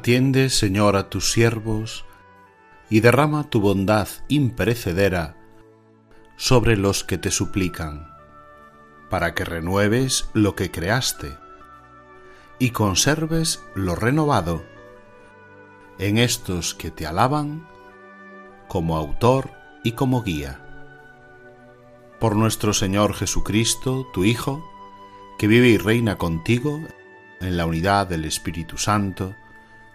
Atiende, Señor, a tus siervos, y derrama tu bondad imperecedera sobre los que te suplican, para que renueves lo que creaste y conserves lo renovado en estos que te alaban como autor y como guía. Por nuestro Señor Jesucristo, tu Hijo, que vive y reina contigo en la unidad del Espíritu Santo,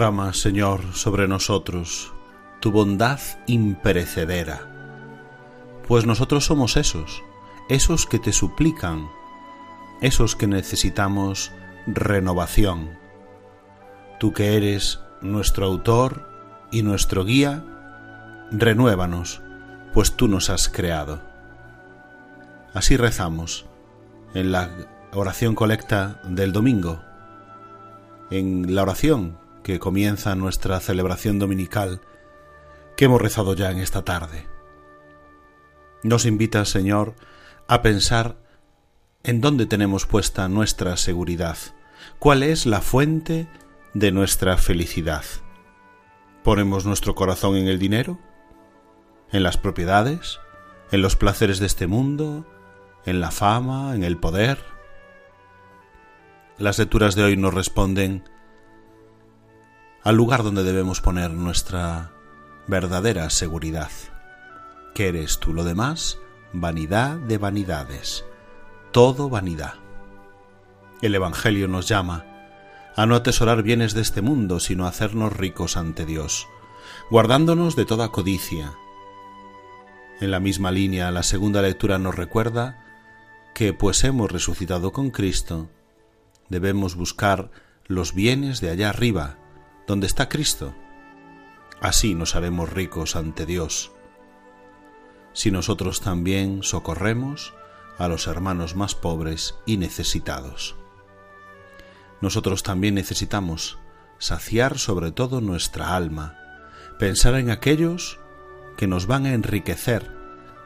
Señor, sobre nosotros tu bondad imperecedera, pues nosotros somos esos, esos que te suplican, esos que necesitamos renovación. Tú que eres nuestro autor y nuestro guía, renuévanos, pues tú nos has creado. Así rezamos en la oración colecta del domingo, en la oración que comienza nuestra celebración dominical que hemos rezado ya en esta tarde. Nos invita, Señor, a pensar en dónde tenemos puesta nuestra seguridad, cuál es la fuente de nuestra felicidad. ¿Ponemos nuestro corazón en el dinero? ¿En las propiedades? ¿En los placeres de este mundo? ¿En la fama? ¿En el poder? Las lecturas de hoy nos responden al lugar donde debemos poner nuestra verdadera seguridad. ¿Qué eres tú? Lo demás, vanidad de vanidades, todo vanidad. El Evangelio nos llama a no atesorar bienes de este mundo, sino a hacernos ricos ante Dios, guardándonos de toda codicia. En la misma línea, la segunda lectura nos recuerda que, pues hemos resucitado con Cristo, debemos buscar los bienes de allá arriba, donde está Cristo. Así nos haremos ricos ante Dios. Si nosotros también socorremos a los hermanos más pobres y necesitados. Nosotros también necesitamos saciar sobre todo nuestra alma, pensar en aquellos que nos van a enriquecer,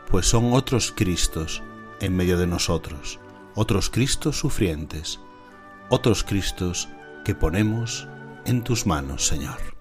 pues son otros Cristos en medio de nosotros, otros Cristos sufrientes, otros Cristos que ponemos en tus manos, Señor.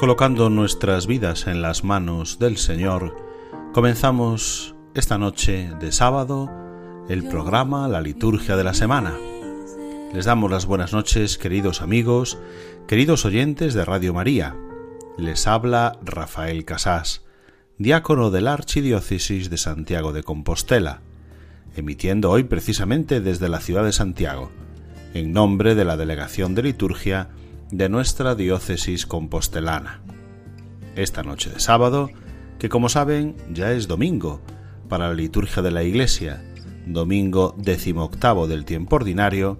Colocando nuestras vidas en las manos del Señor, comenzamos esta noche de sábado el programa La Liturgia de la Semana. Les damos las buenas noches, queridos amigos, queridos oyentes de Radio María. Les habla Rafael Casás, diácono de la Archidiócesis de Santiago de Compostela, emitiendo hoy precisamente desde la ciudad de Santiago, en nombre de la Delegación de Liturgia de nuestra diócesis compostelana. Esta noche de sábado, que como saben ya es domingo para la liturgia de la Iglesia, domingo decimoctavo del tiempo ordinario,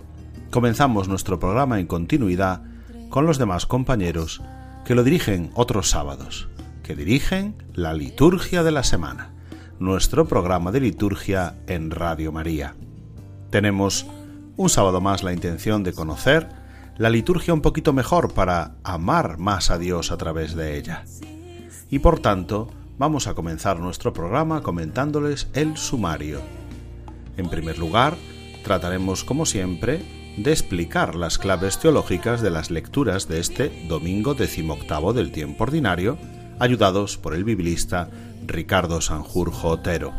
comenzamos nuestro programa en continuidad con los demás compañeros que lo dirigen otros sábados, que dirigen la liturgia de la semana, nuestro programa de liturgia en Radio María. Tenemos un sábado más la intención de conocer la liturgia un poquito mejor para amar más a Dios a través de ella. Y por tanto, vamos a comenzar nuestro programa comentándoles el sumario. En primer lugar, trataremos como siempre de explicar las claves teológicas de las lecturas de este domingo decimoctavo del tiempo ordinario, ayudados por el biblista Ricardo Sanjurjo Otero.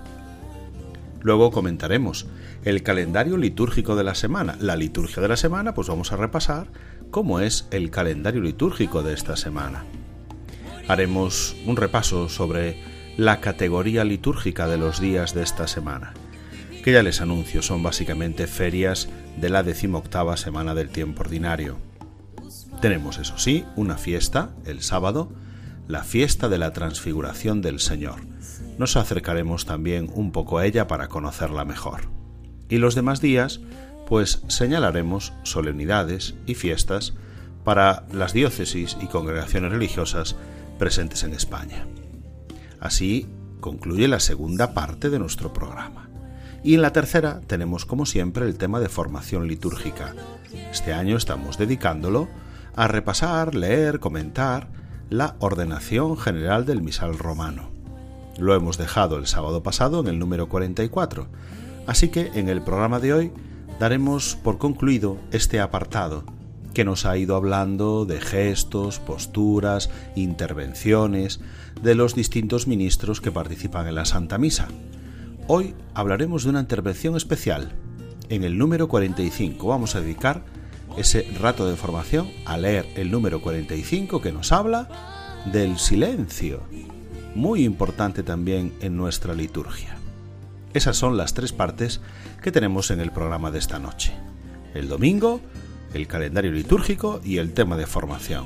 Luego comentaremos el calendario litúrgico de la semana. La liturgia de la semana, pues vamos a repasar cómo es el calendario litúrgico de esta semana. Haremos un repaso sobre la categoría litúrgica de los días de esta semana, que ya les anuncio son básicamente ferias de la decimoctava semana del tiempo ordinario. Tenemos, eso sí, una fiesta, el sábado, la fiesta de la transfiguración del Señor. Nos acercaremos también un poco a ella para conocerla mejor y los demás días, pues señalaremos solemnidades y fiestas para las diócesis y congregaciones religiosas presentes en España. Así concluye la segunda parte de nuestro programa. Y en la tercera tenemos como siempre el tema de formación litúrgica. Este año estamos dedicándolo a repasar, leer, comentar la ordenación general del misal romano. Lo hemos dejado el sábado pasado en el número 44 Así que en el programa de hoy daremos por concluido este apartado que nos ha ido hablando de gestos, posturas, intervenciones de los distintos ministros que participan en la Santa Misa. Hoy hablaremos de una intervención especial. En el número 45 vamos a dedicar ese rato de formación a leer el número 45 que nos habla del silencio, muy importante también en nuestra liturgia. Esas son las tres partes que tenemos en el programa de esta noche. El domingo el calendario litúrgico y el tema de formación.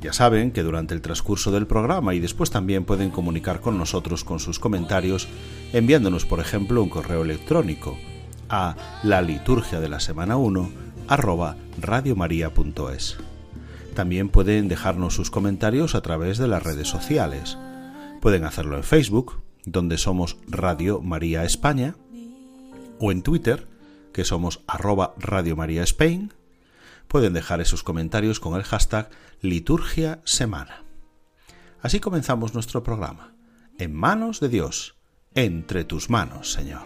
Ya saben que durante el transcurso del programa y después también pueden comunicar con nosotros con sus comentarios enviándonos, por ejemplo, un correo electrónico a la liturgia de la semana 1 arroba radiomaria.es. También pueden dejarnos sus comentarios a través de las redes sociales. Pueden hacerlo en Facebook, donde somos Radio María España, o en Twitter, que somos arroba Radio María Spain, pueden dejar esos comentarios con el hashtag Liturgia Semana. Así comenzamos nuestro programa. En manos de Dios, entre tus manos, Señor.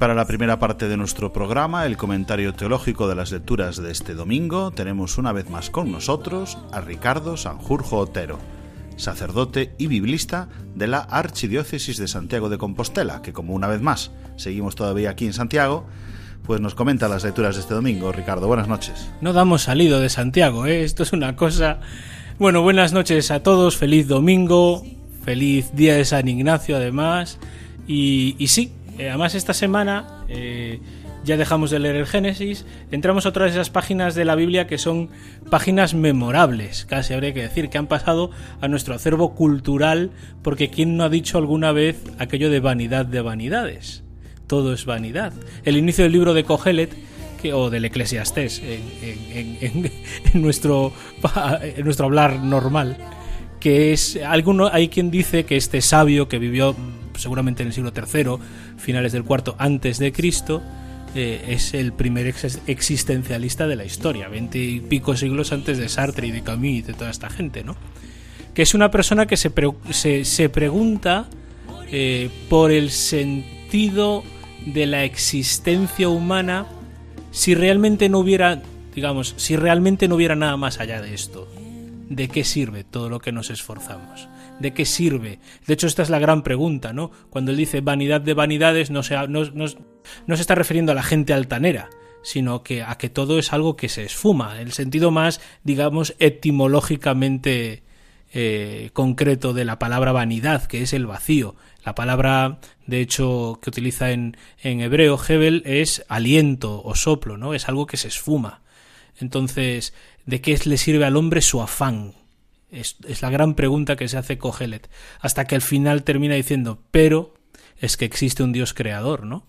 Para la primera parte de nuestro programa, el comentario teológico de las lecturas de este domingo, tenemos una vez más con nosotros a Ricardo Sanjurjo Otero, sacerdote y biblista de la Archidiócesis de Santiago de Compostela, que como una vez más seguimos todavía aquí en Santiago, pues nos comenta las lecturas de este domingo. Ricardo, buenas noches. No damos salido de Santiago, ¿eh? esto es una cosa... Bueno, buenas noches a todos, feliz domingo, feliz día de San Ignacio además, y, y sí, eh, además, esta semana eh, ya dejamos de leer el Génesis, entramos a otras de esas páginas de la Biblia que son páginas memorables, casi habría que decir, que han pasado a nuestro acervo cultural, porque ¿quién no ha dicho alguna vez aquello de vanidad de vanidades? Todo es vanidad. El inicio del libro de Cogelet, que, o del Eclesiastés, en, nuestro, en nuestro hablar normal, que es alguno hay quien dice que este sabio que vivió seguramente en el siglo III, finales del cuarto antes de Cristo, eh, es el primer existencialista de la historia, veinte y pico siglos antes de Sartre y de Camus y de toda esta gente, ¿no? Que es una persona que se, se, pregunta eh, por el sentido de la existencia humana si realmente no hubiera, digamos, si realmente no hubiera nada más allá de esto. ¿De qué sirve todo lo que nos esforzamos? ¿De qué sirve? De hecho, esta es la gran pregunta, ¿no? Cuando él dice vanidad de vanidades, no se, no, se está refiriendo a la gente altanera, sino que a que todo es algo que se esfuma, el sentido más, digamos, etimológicamente eh, concreto de la palabra vanidad, que es el vacío. La palabra, de hecho, que utiliza en, en hebreo Hebel es aliento o soplo, ¿no? Es algo que se esfuma. Entonces, ¿de qué le sirve al hombre su afán? Es, la gran pregunta que se hace Cogelet, hasta que al final termina diciendo, pero es que existe un Dios creador, ¿no?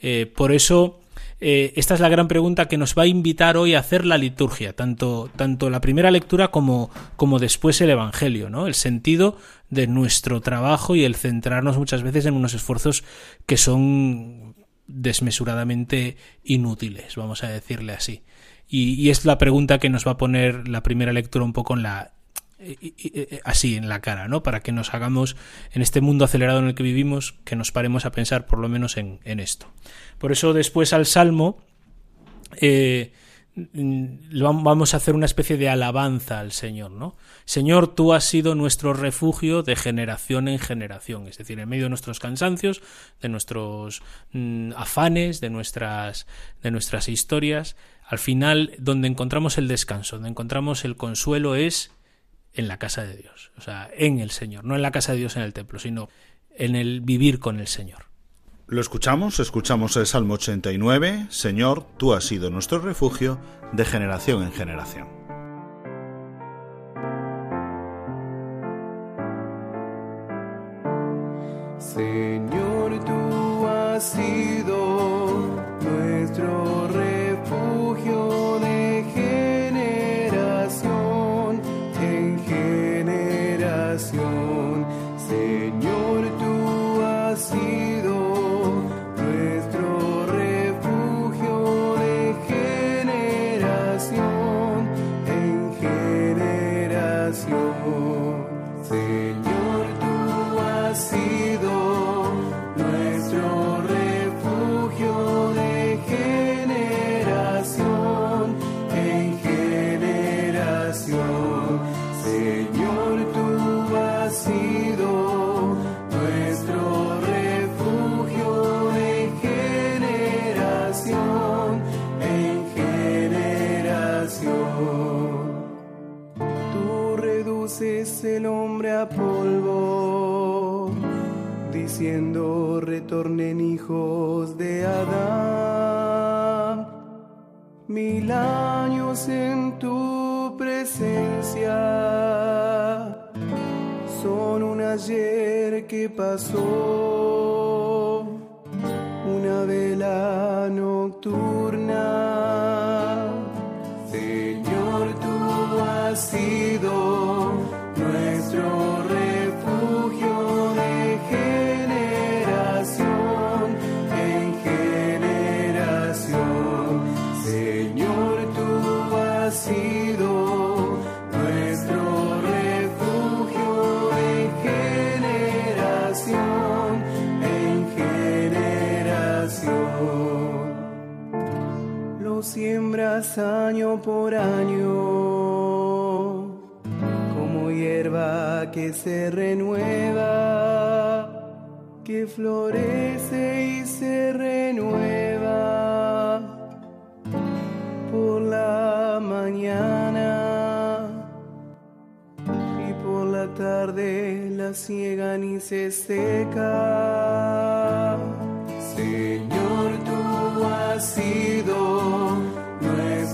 Eh, por eso, eh, esta es la gran pregunta que nos va a invitar hoy a hacer la liturgia, tanto, tanto la primera lectura como, como después el Evangelio, ¿no? El sentido de nuestro trabajo y el centrarnos muchas veces en unos esfuerzos que son desmesuradamente inútiles, vamos a decirle así. Y, es la pregunta que nos va a poner la primera lectura un poco en la así en la cara, ¿no? Para que nos hagamos en este mundo acelerado en el que vivimos, que nos paremos a pensar por lo menos en, esto. Por eso después al Salmo eh, vamos a hacer una especie de alabanza al Señor, ¿no? Señor, tú has sido nuestro refugio de generación en generación, es decir, en medio de nuestros cansancios, de nuestros mm, afanes, de nuestras, de nuestras historias, al final donde encontramos el descanso, donde encontramos el consuelo es en la casa de Dios, o sea, en el Señor, no en la casa de Dios en el templo, sino en el vivir con el Señor. Lo escuchamos, escuchamos el Salmo 89, Señor, tú has sido nuestro refugio de generación en generación. Señor, tú has sido nuestro refugio el hombre a polvo, diciendo retornen hijos de Adán. Mil años en tu presencia son un ayer que pasó, una vela nocturna. Año por año hierba que se renueva, que florece y se renueva por la mañana y por la tarde la ciegan y se seca. Señor, tú has sido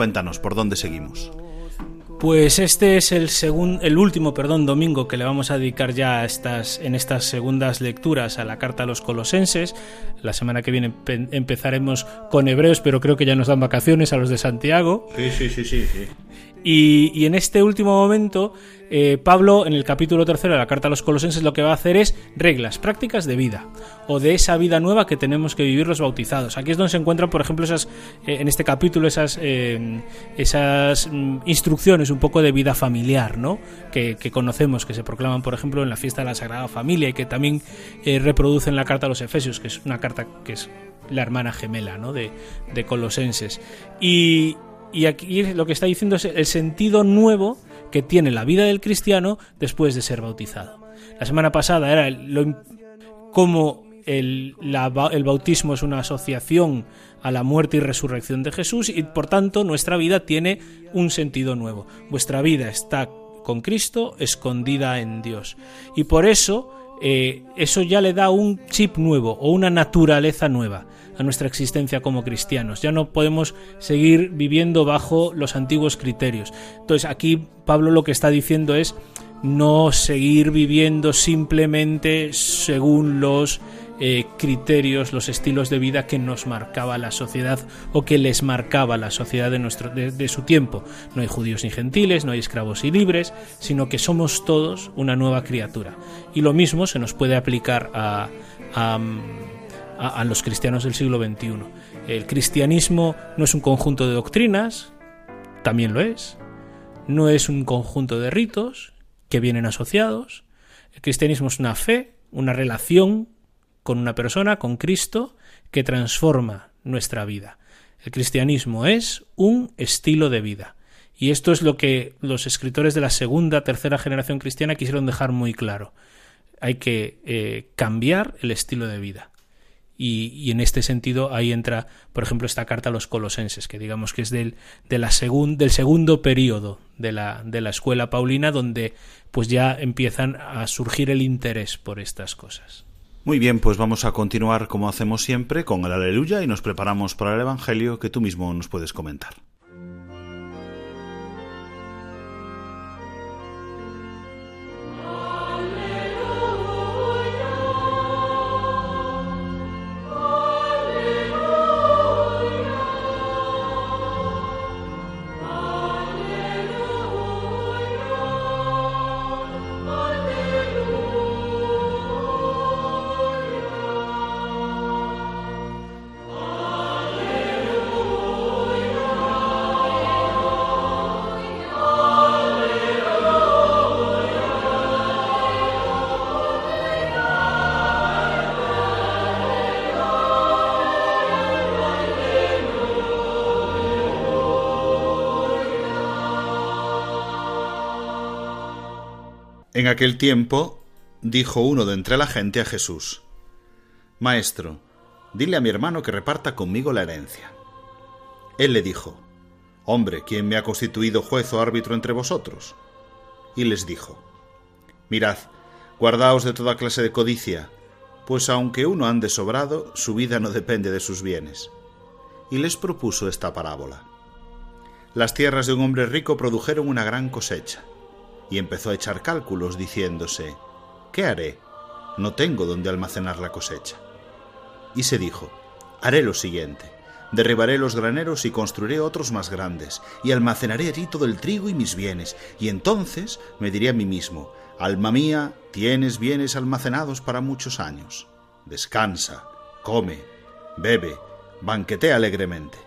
Cuéntanos, ¿por dónde seguimos? Pues este es el, el último perdón, domingo que le vamos a dedicar ya estas, en estas segundas lecturas a la carta a los colosenses. La semana que viene empezaremos con hebreos, pero creo que ya nos dan vacaciones a los de Santiago. Sí, sí, sí, sí. sí. Y, en este último momento, eh, Pablo, en el capítulo tercero de la carta a los colosenses, lo que va a hacer es reglas, prácticas de vida, o de esa vida nueva que tenemos que vivir los bautizados. Aquí es donde se encuentran, por ejemplo, esas, eh, en este capítulo, esas, eh, esas mm, instrucciones un poco de vida familiar, ¿no? Que, conocemos, que se proclaman, por ejemplo, en la fiesta de la Sagrada Familia y que también reproducen la carta a los Efesios, que es una carta que es la hermana gemela, ¿no? De, de Colosenses. Y, y aquí lo que está diciendo es el sentido nuevo que tiene la vida del cristiano después de ser bautizado. La semana pasada era lo, cómo el, el bautismo es una asociación a la muerte y resurrección de Jesús y por tanto nuestra vida tiene un sentido nuevo. Vuestra vida está con Cristo escondida en Dios. Y por eso eh, eso ya le da un chip nuevo o una naturaleza nueva a nuestra existencia como cristianos. Ya no podemos seguir viviendo bajo los antiguos criterios. Entonces aquí Pablo lo que está diciendo es no seguir viviendo simplemente según los eh, criterios, los estilos de vida que nos marcaba la sociedad o que les marcaba la sociedad de, nuestro, de, su tiempo. No hay judíos ni gentiles, no hay esclavos y libres, sino que somos todos una nueva criatura. Y lo mismo se nos puede aplicar a, a los cristianos del siglo XXI. El cristianismo no es un conjunto de doctrinas, también lo es. No es un conjunto de ritos que vienen asociados. El cristianismo es una fe, una relación con una persona, con Cristo, que transforma nuestra vida. El cristianismo es un estilo de vida. Y esto es lo que los escritores de la segunda, tercera generación cristiana quisieron dejar muy claro. Hay que eh, cambiar el estilo de vida. Y, en este sentido ahí entra, por ejemplo, esta carta a los colosenses, que digamos que es del, de la del segundo periodo de la, de la escuela paulina, donde pues ya empiezan a surgir el interés por estas cosas. Muy bien, pues vamos a continuar como hacemos siempre con el aleluya y nos preparamos para el Evangelio que tú mismo nos puedes comentar. En aquel tiempo dijo uno de entre la gente a Jesús, Maestro, dile a mi hermano que reparta conmigo la herencia. Él le dijo, Hombre, ¿quién me ha constituido juez o árbitro entre vosotros? Y les dijo, Mirad, guardaos de toda clase de codicia, pues aunque uno ande sobrado, su vida no depende de sus bienes. Y les propuso esta parábola. Las tierras de un hombre rico produjeron una gran cosecha y empezó a echar cálculos diciéndose, ¿qué haré? No tengo donde almacenar la cosecha. Y se dijo, haré lo siguiente, derribaré los graneros y construiré otros más grandes, y almacenaré allí todo el trigo y mis bienes, y entonces me diré a mí mismo, Alma mía, tienes bienes almacenados para muchos años. Descansa, come, bebe, banquetea alegremente.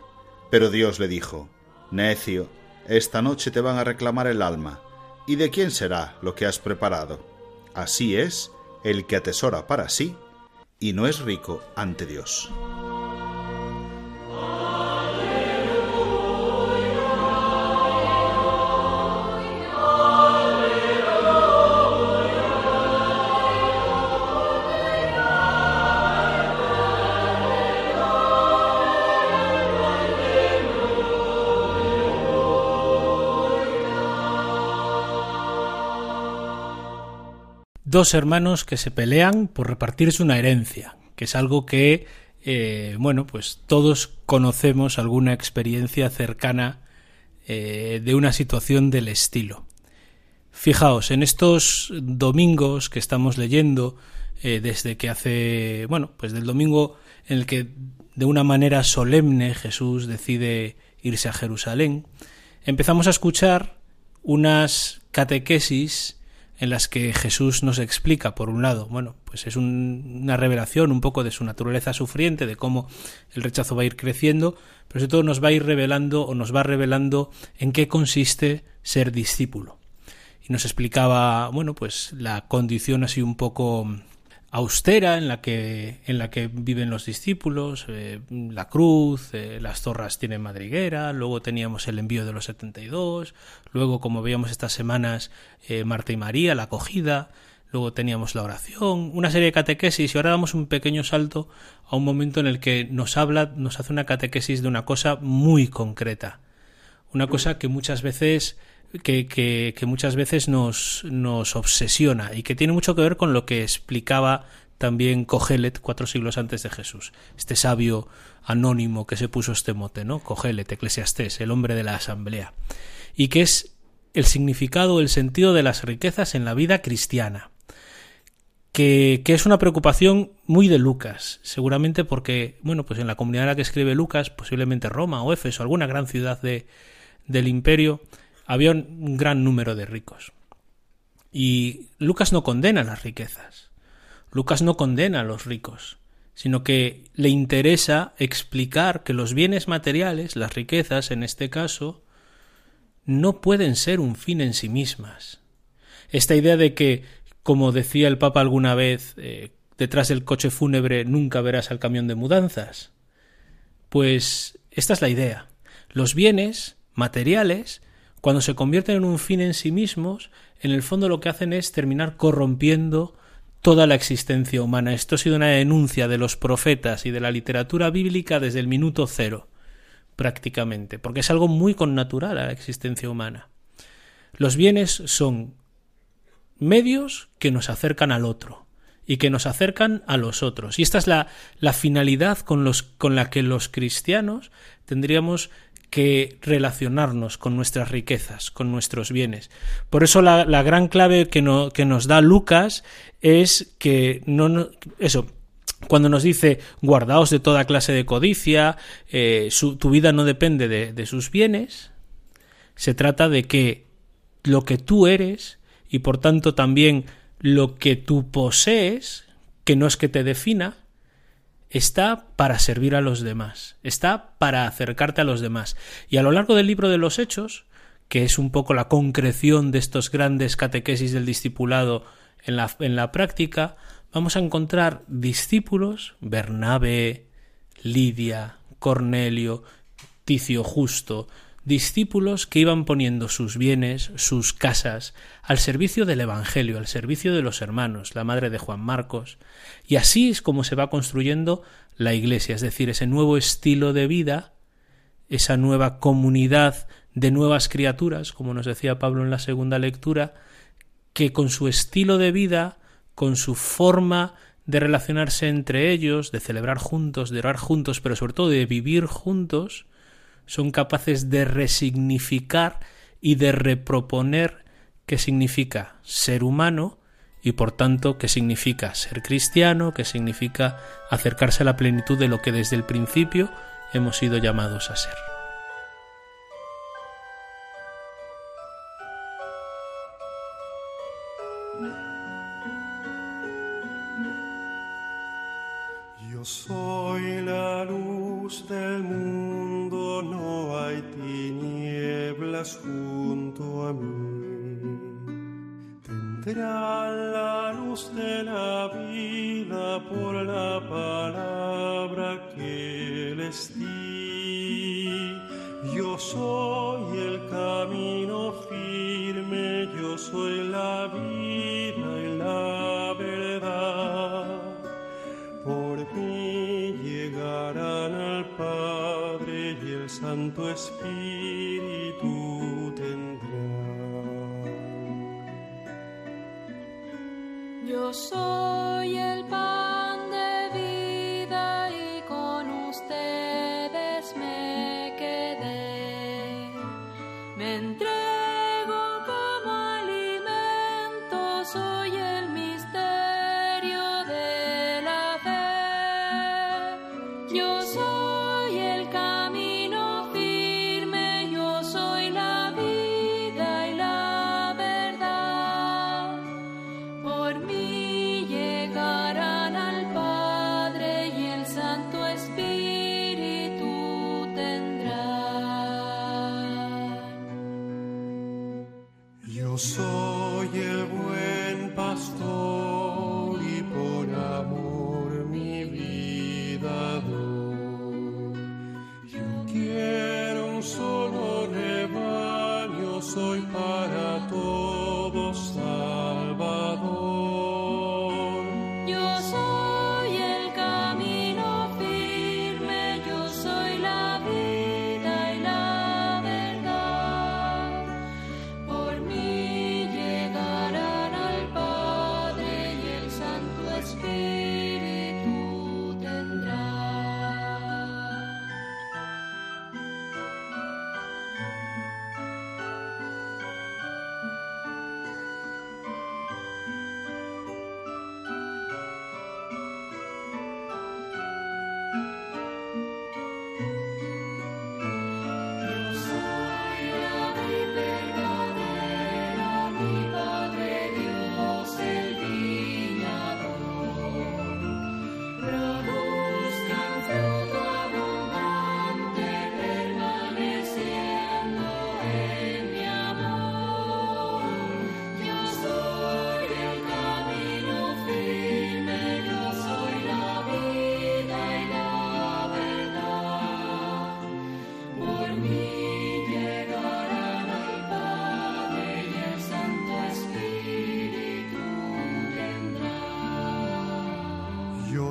Pero Dios le dijo, Necio, esta noche te van a reclamar el alma, ¿Y de quién será lo que has preparado? Así es el que atesora para sí y no es rico ante Dios. Dos hermanos que se pelean por repartirse una herencia, que es algo que, eh, bueno, pues todos conocemos alguna experiencia cercana eh, de una situación del estilo. Fijaos, en estos domingos que estamos leyendo, eh, desde que hace, bueno, pues del domingo en el que de una manera solemne Jesús decide irse a Jerusalén, empezamos a escuchar unas catequesis en las que Jesús nos explica, por un lado, bueno, pues es una revelación un poco de su naturaleza sufriente, de cómo el rechazo va a ir creciendo, pero sobre todo nos va a ir revelando o nos va revelando en qué consiste ser discípulo. Y nos explicaba, bueno, pues la condición así un poco austera en la que, en la que viven los discípulos, eh, la cruz, eh, las zorras tienen madriguera, luego teníamos el envío de los 72, luego como veíamos estas semanas eh, Marta y María, la acogida, luego teníamos la oración, una serie de catequesis y ahora damos un pequeño salto a un momento en el que nos habla, nos hace una catequesis de una cosa muy concreta, una cosa que muchas veces que, muchas veces nos, obsesiona y que tiene mucho que ver con lo que explicaba también Cogelet cuatro siglos antes de Jesús, este sabio anónimo que se puso este mote, ¿no? Cogelet, Eclesiastés, el hombre de la asamblea, y que es el significado, el sentido de las riquezas en la vida cristiana, que, que, es una preocupación muy de Lucas, seguramente porque, bueno, pues en la comunidad en la que escribe Lucas, posiblemente Roma o Éfeso, alguna gran ciudad de, del imperio, había un gran número de ricos. Y Lucas no condena las riquezas. Lucas no condena a los ricos, sino que le interesa explicar que los bienes materiales, las riquezas en este caso, no pueden ser un fin en sí mismas. Esta idea de que, como decía el Papa alguna vez, eh, detrás del coche fúnebre nunca verás al camión de mudanzas. Pues esta es la idea. Los bienes materiales, cuando se convierten en un fin en sí mismos, en el fondo lo que hacen es terminar corrompiendo toda la existencia humana. Esto ha sido una denuncia de los profetas y de la literatura bíblica desde el minuto cero, prácticamente, porque es algo muy connatural a la existencia humana. Los bienes son medios que nos acercan al otro y que nos acercan a los otros. Y esta es la, la finalidad con, los, con la que los cristianos tendríamos que relacionarnos con nuestras riquezas, con nuestros bienes. Por eso la, la gran clave que, no, que, nos da Lucas es que no, eso, cuando nos dice guardaos de toda clase de codicia, eh, tu vida no depende de, de sus bienes, se trata de que lo que tú eres y por tanto también lo que tú posees, que no es que te defina, está para servir a los demás, está para acercarte a los demás. Y a lo largo del libro de los Hechos, que es un poco la concreción de estos grandes catequesis del discipulado en la, en la práctica, vamos a encontrar discípulos, Bernabe, Lidia, Cornelio, Ticio Justo, discípulos que iban poniendo sus bienes, sus casas, al servicio del Evangelio, al servicio de los hermanos, la madre de Juan Marcos. Y así es como se va construyendo la Iglesia, es decir, ese nuevo estilo de vida, esa nueva comunidad de nuevas criaturas, como nos decía Pablo en la segunda lectura, que con su estilo de vida, con su forma de relacionarse entre ellos, de celebrar juntos, de orar juntos, pero sobre todo de vivir juntos, son capaces de resignificar y de reproponer qué significa ser humano y por tanto qué significa ser cristiano, qué significa acercarse a la plenitud de lo que desde el principio hemos sido llamados a ser. Tendrán la luz de la vida por la palabra que les di. Yo soy el camino firme, yo soy la vida y la verdad. Por mí llegarán al Padre y el Santo Espíritu Yo soy el pan de vida y con ustedes me quedé.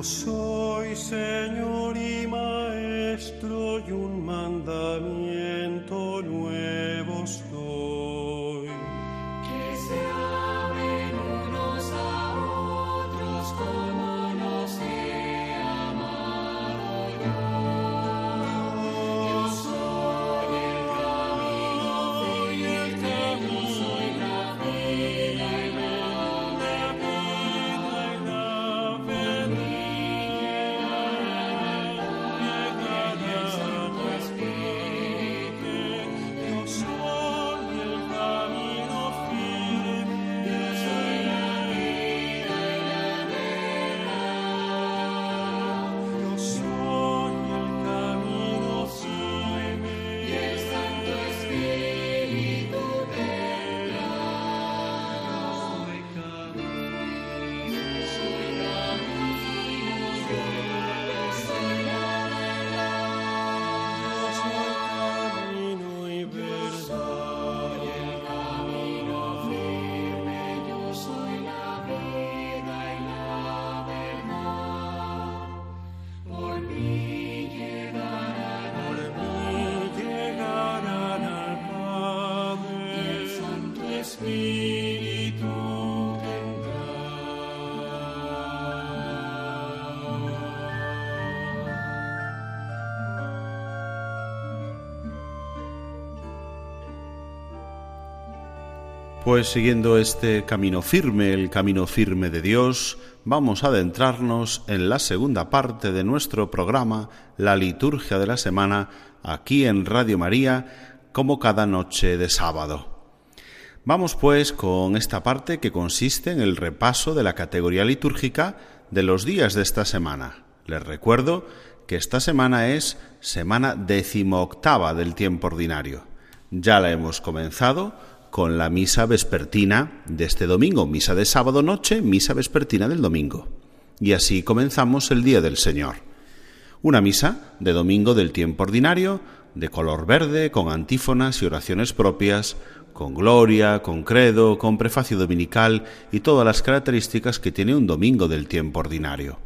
Soy Pues siguiendo este camino firme, el camino firme de Dios, vamos a adentrarnos en la segunda parte de nuestro programa, la liturgia de la semana, aquí en Radio María, como cada noche de sábado. Vamos pues con esta parte que consiste en el repaso de la categoría litúrgica de los días de esta semana. Les recuerdo que esta semana es semana decimoctava del tiempo ordinario. Ya la hemos comenzado con la misa vespertina de este domingo, misa de sábado noche, misa vespertina del domingo. Y así comenzamos el Día del Señor. Una misa de domingo del tiempo ordinario, de color verde, con antífonas y oraciones propias, con gloria, con credo, con prefacio dominical y todas las características que tiene un domingo del tiempo ordinario.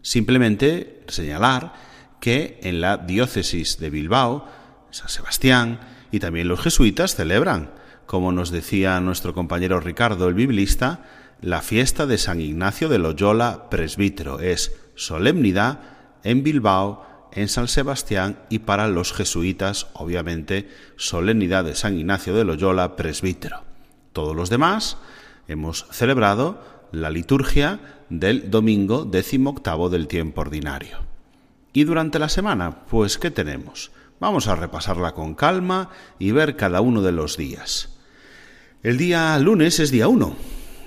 Simplemente señalar que en la diócesis de Bilbao, San Sebastián y también los jesuitas celebran, como nos decía nuestro compañero Ricardo el biblista, la fiesta de San Ignacio de Loyola presbítero. Es solemnidad en Bilbao, en San Sebastián y para los jesuitas, obviamente, solemnidad de San Ignacio de Loyola presbítero. Todos los demás hemos celebrado la liturgia del domingo décimo octavo del tiempo ordinario. Y durante la semana, pues, ¿qué tenemos? Vamos a repasarla con calma y ver cada uno de los días. El día lunes es día 1.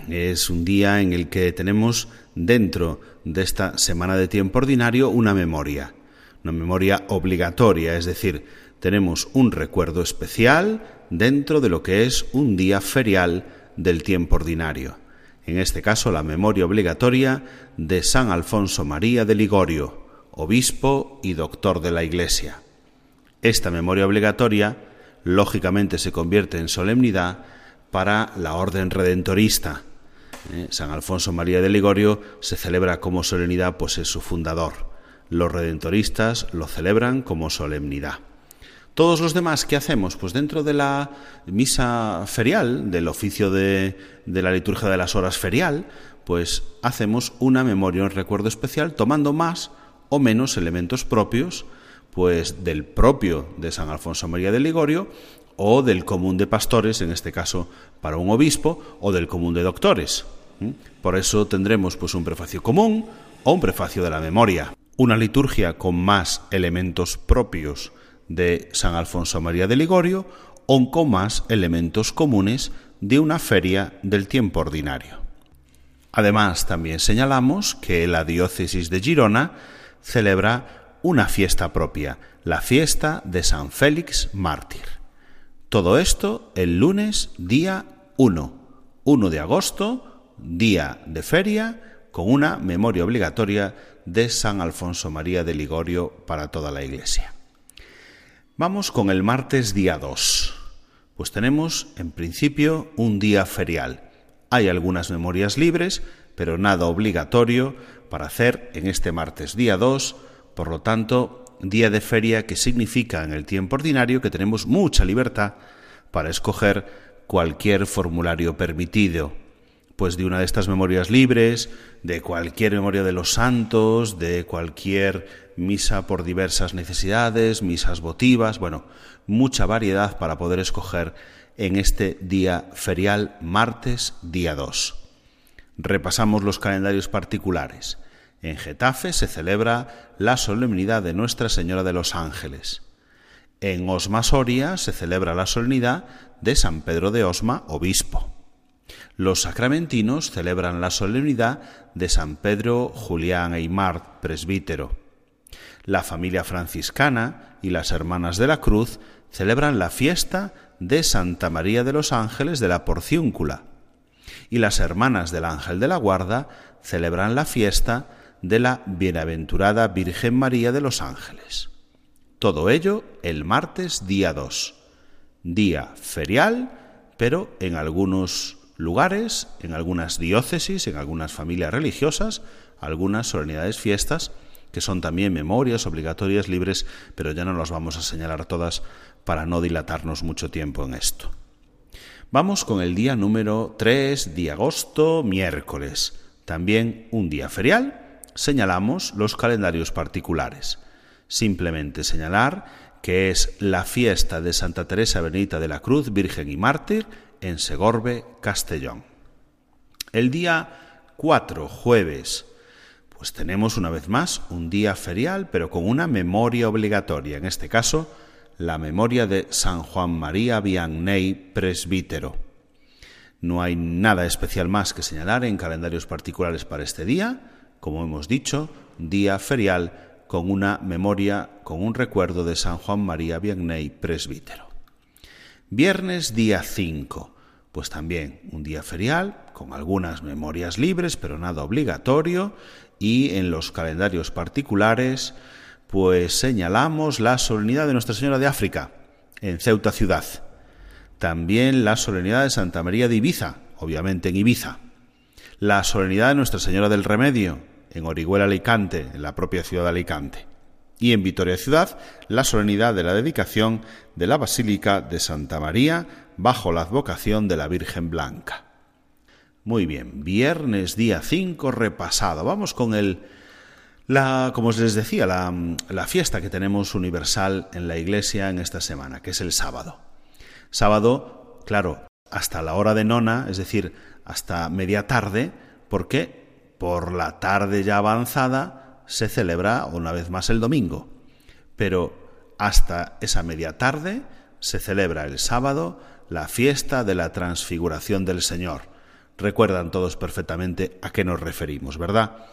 Es un día en el que tenemos dentro de esta semana de tiempo ordinario una memoria. Una memoria obligatoria, es decir, tenemos un recuerdo especial dentro de lo que es un día ferial del tiempo ordinario. En este caso, la memoria obligatoria de San Alfonso María de Ligorio, obispo y doctor de la Iglesia. Esta memoria obligatoria, lógicamente, se convierte en solemnidad para la orden redentorista. Eh, San Alfonso María de Ligorio se celebra como solemnidad, pues es su fundador. Los redentoristas lo celebran como solemnidad. Todos los demás, ¿qué hacemos? Pues dentro de la misa ferial, del oficio de, de la liturgia de las horas ferial, pues hacemos una memoria, un recuerdo especial, tomando más o menos elementos propios, pues del propio de San Alfonso María de Ligorio o del común de pastores, en este caso para un obispo, o del común de doctores. ¿Mm? Por eso tendremos pues un prefacio común o un prefacio de la memoria. Una liturgia con más elementos propios de San Alfonso María de Ligorio o con más elementos comunes de una feria del tiempo ordinario. Además, también señalamos que la diócesis de Girona celebra una fiesta propia, la fiesta de San Félix Mártir. Todo esto el lunes día 1, 1 de agosto, día de feria, con una memoria obligatoria de San Alfonso María de Ligorio para toda la Iglesia. Vamos con el martes día 2. Pues tenemos, en principio, un día ferial. Hay algunas memorias libres, pero nada obligatorio para hacer en este martes día 2, por lo tanto, día de feria que significa en el tiempo ordinario que tenemos mucha libertad para escoger cualquier formulario permitido, pues de una de estas memorias libres, de cualquier memoria de los santos, de cualquier misa por diversas necesidades, misas votivas, bueno, mucha variedad para poder escoger en este día ferial martes día 2. Repasamos los calendarios particulares. En Getafe se celebra la solemnidad de Nuestra Señora de los Ángeles. En Osma Soria se celebra la solemnidad de San Pedro de Osma, obispo. Los sacramentinos celebran la solemnidad de San Pedro Julián Eymar, presbítero. La familia franciscana y las hermanas de la cruz celebran la fiesta de Santa María de los Ángeles de la Porciúncula. Y las hermanas del Ángel de la Guarda celebran la fiesta de la Bienaventurada Virgen María de los Ángeles. Todo ello el martes día 2, día ferial, pero en algunos lugares, en algunas diócesis, en algunas familias religiosas, algunas solemnidades fiestas, que son también memorias obligatorias libres, pero ya no las vamos a señalar todas para no dilatarnos mucho tiempo en esto. Vamos con el día número 3 de agosto, miércoles, también un día ferial. Señalamos los calendarios particulares. Simplemente señalar que es la fiesta de Santa Teresa Benita de la Cruz, Virgen y Mártir, en Segorbe, Castellón. El día 4, jueves, pues tenemos una vez más un día ferial, pero con una memoria obligatoria, en este caso, la memoria de San Juan María Vianney, presbítero. No hay nada especial más que señalar en calendarios particulares para este día, como hemos dicho, día ferial con una memoria, con un recuerdo de San Juan María Vianney, presbítero. Viernes día 5, pues también un día ferial, con algunas memorias libres, pero nada obligatorio, y en los calendarios particulares, pues señalamos la solemnidad de Nuestra Señora de África, en Ceuta ciudad. También la solemnidad de Santa María de Ibiza, obviamente en Ibiza. La solemnidad de Nuestra Señora del Remedio, en Orihuela Alicante, en la propia ciudad de Alicante. Y en Vitoria Ciudad, la solemnidad de la dedicación de la Basílica de Santa María bajo la advocación de la Virgen Blanca. Muy bien, viernes día 5 repasado. Vamos con el la, como os les decía, la, la, fiesta que tenemos universal en la iglesia en esta semana, que es el sábado. Sábado, claro, hasta la hora de nona, es decir, hasta media tarde, porque por la tarde ya avanzada se celebra una vez más el domingo. Pero hasta esa media tarde se celebra el sábado la fiesta de la transfiguración del Señor. Recuerdan todos perfectamente a qué nos referimos, ¿verdad?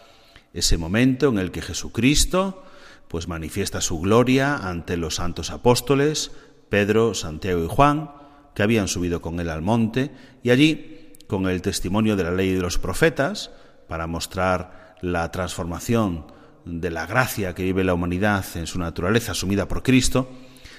ese momento en el que Jesucristo pues manifiesta su gloria ante los santos apóstoles, Pedro, Santiago y Juan, que habían subido con él al monte, y allí, con el testimonio de la ley y de los profetas, para mostrar la transformación de la gracia que vive la humanidad en su naturaleza asumida por Cristo,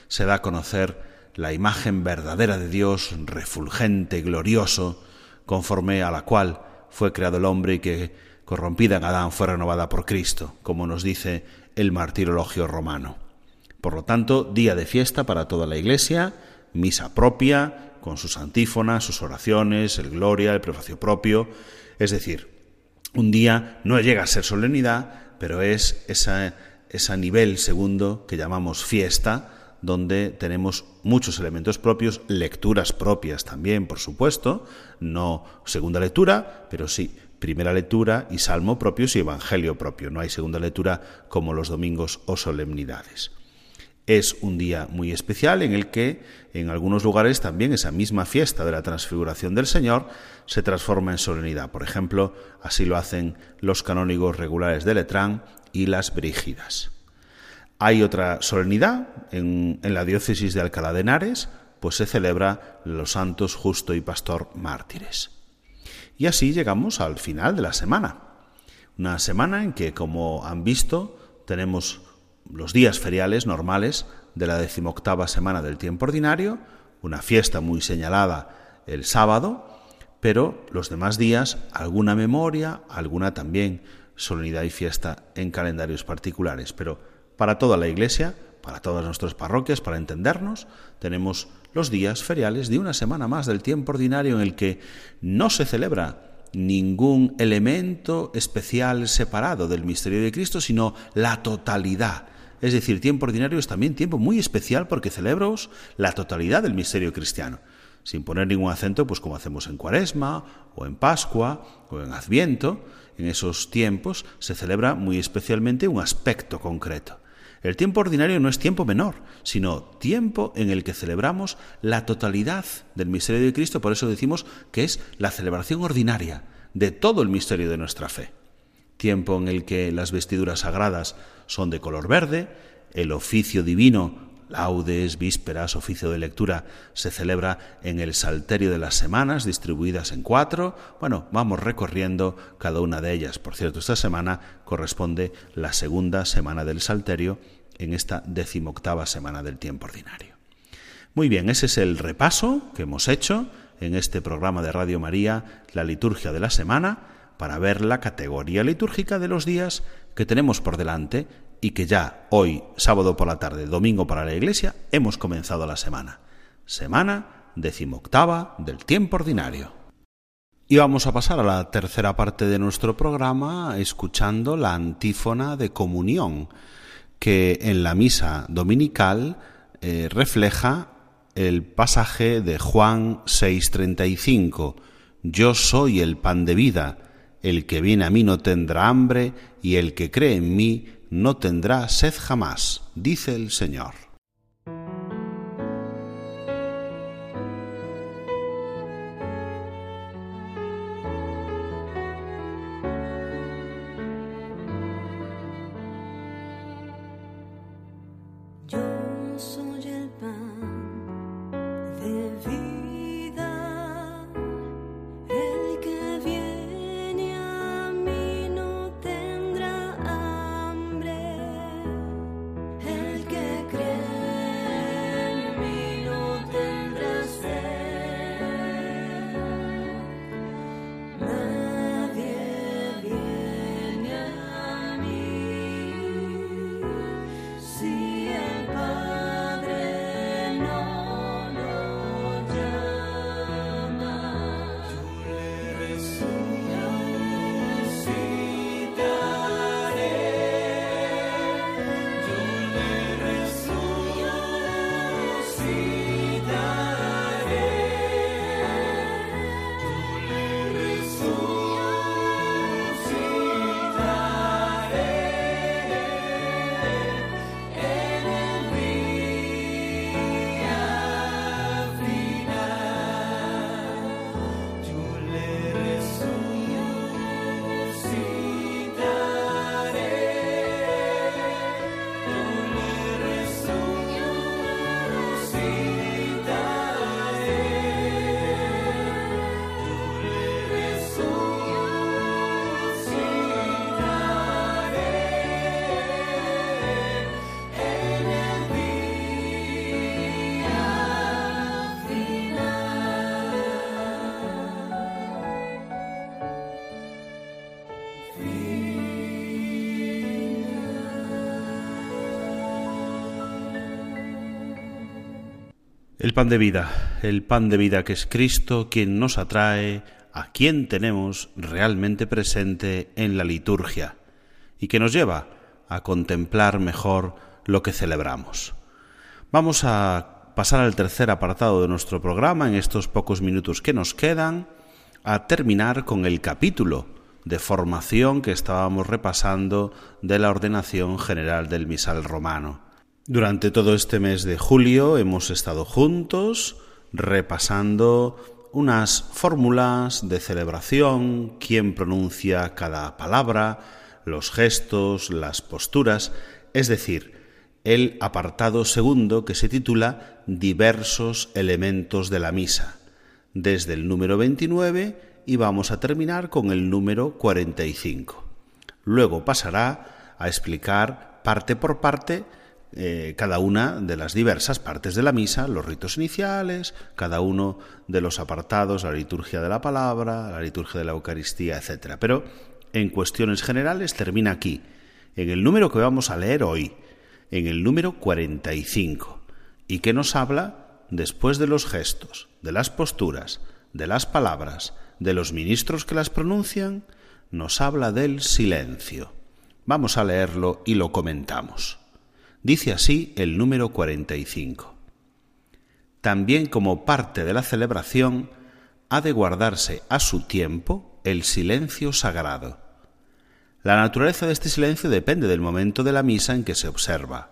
se da a conocer la imagen verdadera de Dios, refulgente, glorioso, conforme a la cual fue creado el hombre y que corrompida en Adán fue renovada por Cristo, como nos dice el martirologio romano. Por lo tanto, día de fiesta para toda la Iglesia, misa propia, con sus antífonas, sus oraciones, el gloria, el prefacio propio, es decir, un día no llega a ser solemnidad, pero es ese esa nivel segundo que llamamos fiesta, donde tenemos muchos elementos propios, lecturas propias también, por supuesto, no segunda lectura, pero sí primera lectura y salmo propios y evangelio propio. No hay segunda lectura como los domingos o solemnidades. Es un día muy especial en el que en algunos lugares también esa misma fiesta de la transfiguración del Señor se transforma en solemnidad. Por ejemplo, así lo hacen los canónigos regulares de Letrán y las Brígidas. Hay otra solemnidad en, en la diócesis de Alcalá de Henares, pues se celebra los santos justo y pastor mártires. Y así llegamos al final de la semana. Una semana en que, como han visto, tenemos los días feriales normales de la decimoctava semana del tiempo ordinario, una fiesta muy señalada el sábado, pero los demás días alguna memoria, alguna también solemnidad y fiesta en calendarios particulares. Pero para toda la Iglesia, para todas nuestras parroquias, para entendernos, tenemos los días feriales de una semana más del tiempo ordinario en el que no se celebra ningún elemento especial separado del misterio de Cristo, sino la totalidad. Es decir, tiempo ordinario es también tiempo muy especial porque celebros la totalidad del misterio cristiano, sin poner ningún acento, pues como hacemos en Cuaresma o en Pascua o en Adviento, en esos tiempos se celebra muy especialmente un aspecto concreto. El tiempo ordinario no es tiempo menor, sino tiempo en el que celebramos la totalidad del misterio de Cristo, por eso decimos que es la celebración ordinaria de todo el misterio de nuestra fe. Tiempo en el que las vestiduras sagradas son de color verde, el oficio divino, laudes, vísperas, oficio de lectura, se celebra en el Salterio de las Semanas, distribuidas en cuatro. Bueno, vamos recorriendo cada una de ellas. Por cierto, esta semana corresponde la segunda semana del Salterio en esta decimoctava semana del tiempo ordinario. Muy bien, ese es el repaso que hemos hecho en este programa de Radio María, la liturgia de la semana, para ver la categoría litúrgica de los días que tenemos por delante y que ya hoy, sábado por la tarde, domingo para la Iglesia, hemos comenzado la semana. Semana decimoctava del tiempo ordinario. Y vamos a pasar a la tercera parte de nuestro programa escuchando la antífona de comunión, que en la misa dominical eh, refleja el pasaje de Juan 6:35, Yo soy el pan de vida, el que viene a mí no tendrá hambre, y el que cree en mí no tendrá sed jamás, dice el Señor. El pan de vida, el pan de vida que es Cristo quien nos atrae, a quien tenemos realmente presente en la liturgia y que nos lleva a contemplar mejor lo que celebramos. Vamos a pasar al tercer apartado de nuestro programa en estos pocos minutos que nos quedan, a terminar con el capítulo de formación que estábamos repasando de la ordenación general del misal romano. Durante todo este mes de julio hemos estado juntos repasando unas fórmulas de celebración, quién pronuncia cada palabra, los gestos, las posturas, es decir, el apartado segundo que se titula Diversos elementos de la misa, desde el número 29 y vamos a terminar con el número 45. Luego pasará a explicar parte por parte eh, cada una de las diversas partes de la misa, los ritos iniciales, cada uno de los apartados, la liturgia de la palabra, la liturgia de la Eucaristía, etc. Pero en cuestiones generales termina aquí, en el número que vamos a leer hoy, en el número 45, y que nos habla después de los gestos, de las posturas, de las palabras, de los ministros que las pronuncian, nos habla del silencio. Vamos a leerlo y lo comentamos. Dice así el número 45. También como parte de la celebración ha de guardarse a su tiempo el silencio sagrado. La naturaleza de este silencio depende del momento de la misa en que se observa.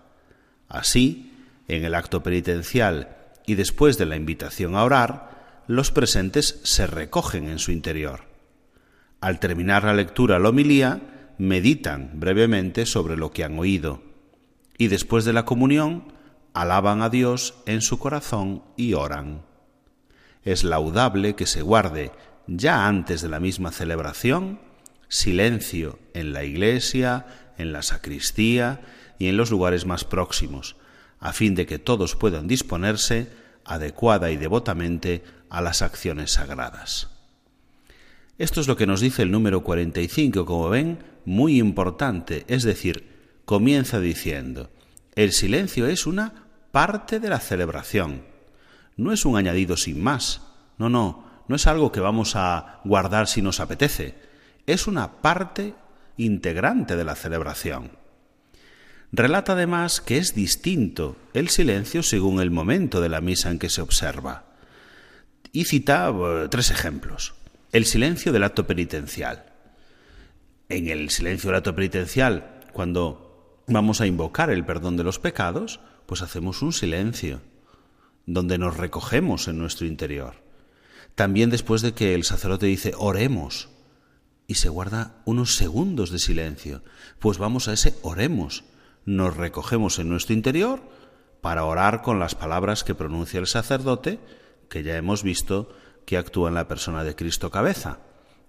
Así, en el acto penitencial y después de la invitación a orar, los presentes se recogen en su interior. Al terminar la lectura la homilía, meditan brevemente sobre lo que han oído y después de la comunión alaban a Dios en su corazón y oran. Es laudable que se guarde, ya antes de la misma celebración, silencio en la iglesia, en la sacristía y en los lugares más próximos, a fin de que todos puedan disponerse adecuada y devotamente a las acciones sagradas. Esto es lo que nos dice el número 45, como ven, muy importante, es decir, comienza diciendo, el silencio es una parte de la celebración, no es un añadido sin más, no, no, no es algo que vamos a guardar si nos apetece, es una parte integrante de la celebración. Relata además que es distinto el silencio según el momento de la misa en que se observa. Y cita uh, tres ejemplos. El silencio del acto penitencial. En el silencio del acto penitencial, cuando vamos a invocar el perdón de los pecados, pues hacemos un silencio, donde nos recogemos en nuestro interior. También después de que el sacerdote dice oremos, y se guarda unos segundos de silencio, pues vamos a ese oremos, nos recogemos en nuestro interior para orar con las palabras que pronuncia el sacerdote, que ya hemos visto que actúa en la persona de Cristo cabeza.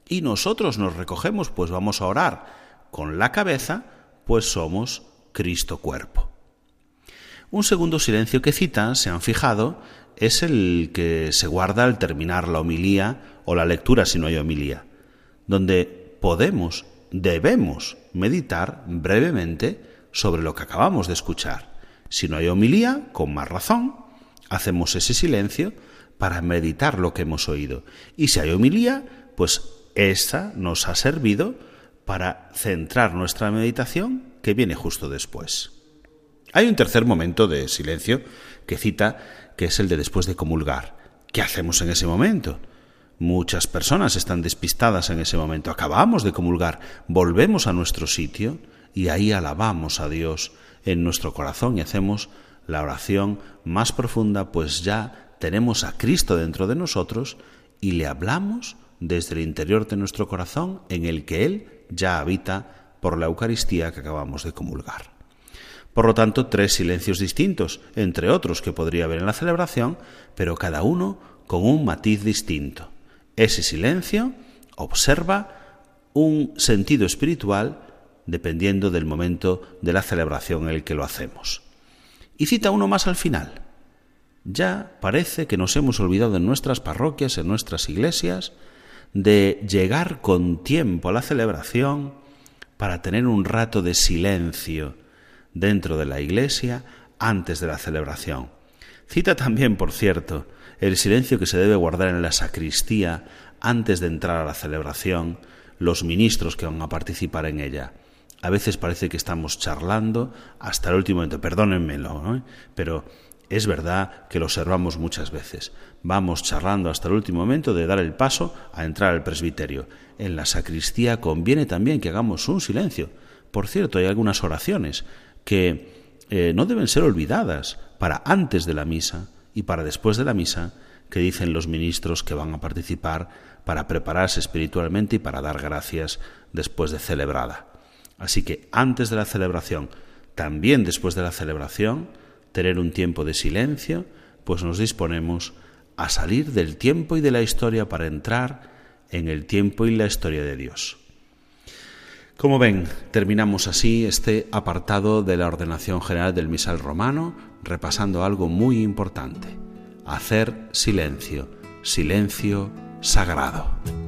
Y nosotros nos recogemos, pues vamos a orar con la cabeza, pues somos Cristo cuerpo. Un segundo silencio que cita, se han fijado, es el que se guarda al terminar la homilía o la lectura si no hay homilía, donde podemos, debemos meditar brevemente sobre lo que acabamos de escuchar. Si no hay homilía, con más razón, hacemos ese silencio para meditar lo que hemos oído. Y si hay homilía, pues esa nos ha servido para centrar nuestra meditación que viene justo después. Hay un tercer momento de silencio que cita, que es el de después de comulgar. ¿Qué hacemos en ese momento? Muchas personas están despistadas en ese momento. Acabamos de comulgar, volvemos a nuestro sitio y ahí alabamos a Dios en nuestro corazón y hacemos la oración más profunda, pues ya tenemos a Cristo dentro de nosotros y le hablamos desde el interior de nuestro corazón en el que Él ya habita por la Eucaristía que acabamos de comulgar. Por lo tanto, tres silencios distintos, entre otros que podría haber en la celebración, pero cada uno con un matiz distinto. Ese silencio observa un sentido espiritual dependiendo del momento de la celebración en el que lo hacemos. Y cita uno más al final. Ya parece que nos hemos olvidado en nuestras parroquias, en nuestras iglesias, de llegar con tiempo a la celebración para tener un rato de silencio dentro de la iglesia antes de la celebración. Cita también, por cierto, el silencio que se debe guardar en la sacristía antes de entrar a la celebración, los ministros que van a participar en ella. A veces parece que estamos charlando hasta el último momento, perdónenmelo, ¿no? pero es verdad que lo observamos muchas veces. Vamos charlando hasta el último momento de dar el paso a entrar al presbiterio. En la sacristía conviene también que hagamos un silencio. Por cierto, hay algunas oraciones que eh, no deben ser olvidadas para antes de la misa y para después de la misa que dicen los ministros que van a participar para prepararse espiritualmente y para dar gracias después de celebrada. Así que antes de la celebración, también después de la celebración, tener un tiempo de silencio, pues nos disponemos a salir del tiempo y de la historia para entrar en el tiempo y la historia de Dios. Como ven, terminamos así este apartado de la ordenación general del misal romano, repasando algo muy importante, hacer silencio, silencio sagrado.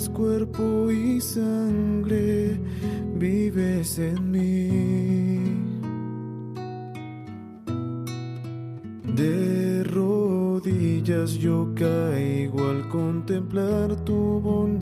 cuerpo y sangre, vives en mí. De rodillas yo caigo al contemplar tu bondad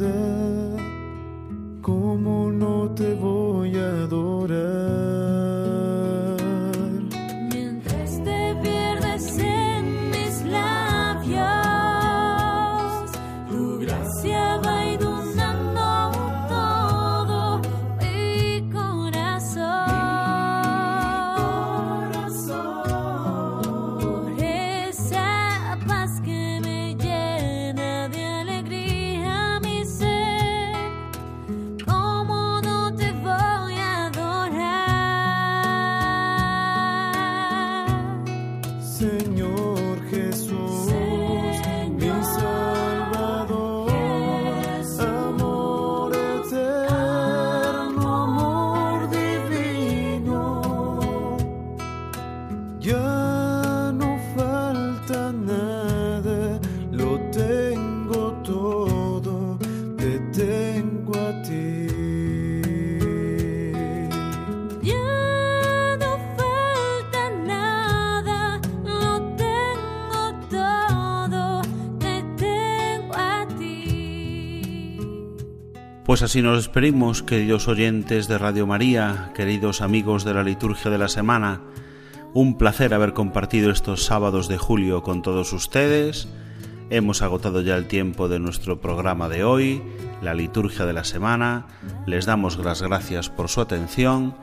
Pues así nos despedimos, queridos oyentes de Radio María, queridos amigos de la liturgia de la semana. Un placer haber compartido estos sábados de julio con todos ustedes. Hemos agotado ya el tiempo de nuestro programa de hoy, la liturgia de la semana. Les damos las gracias por su atención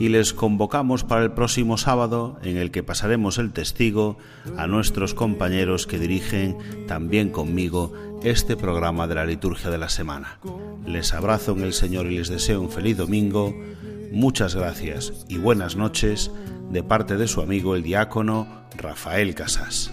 y les convocamos para el próximo sábado en el que pasaremos el testigo a nuestros compañeros que dirigen también conmigo este programa de la liturgia de la semana. Les abrazo en el Señor y les deseo un feliz domingo. Muchas gracias y buenas noches de parte de su amigo el diácono Rafael Casas.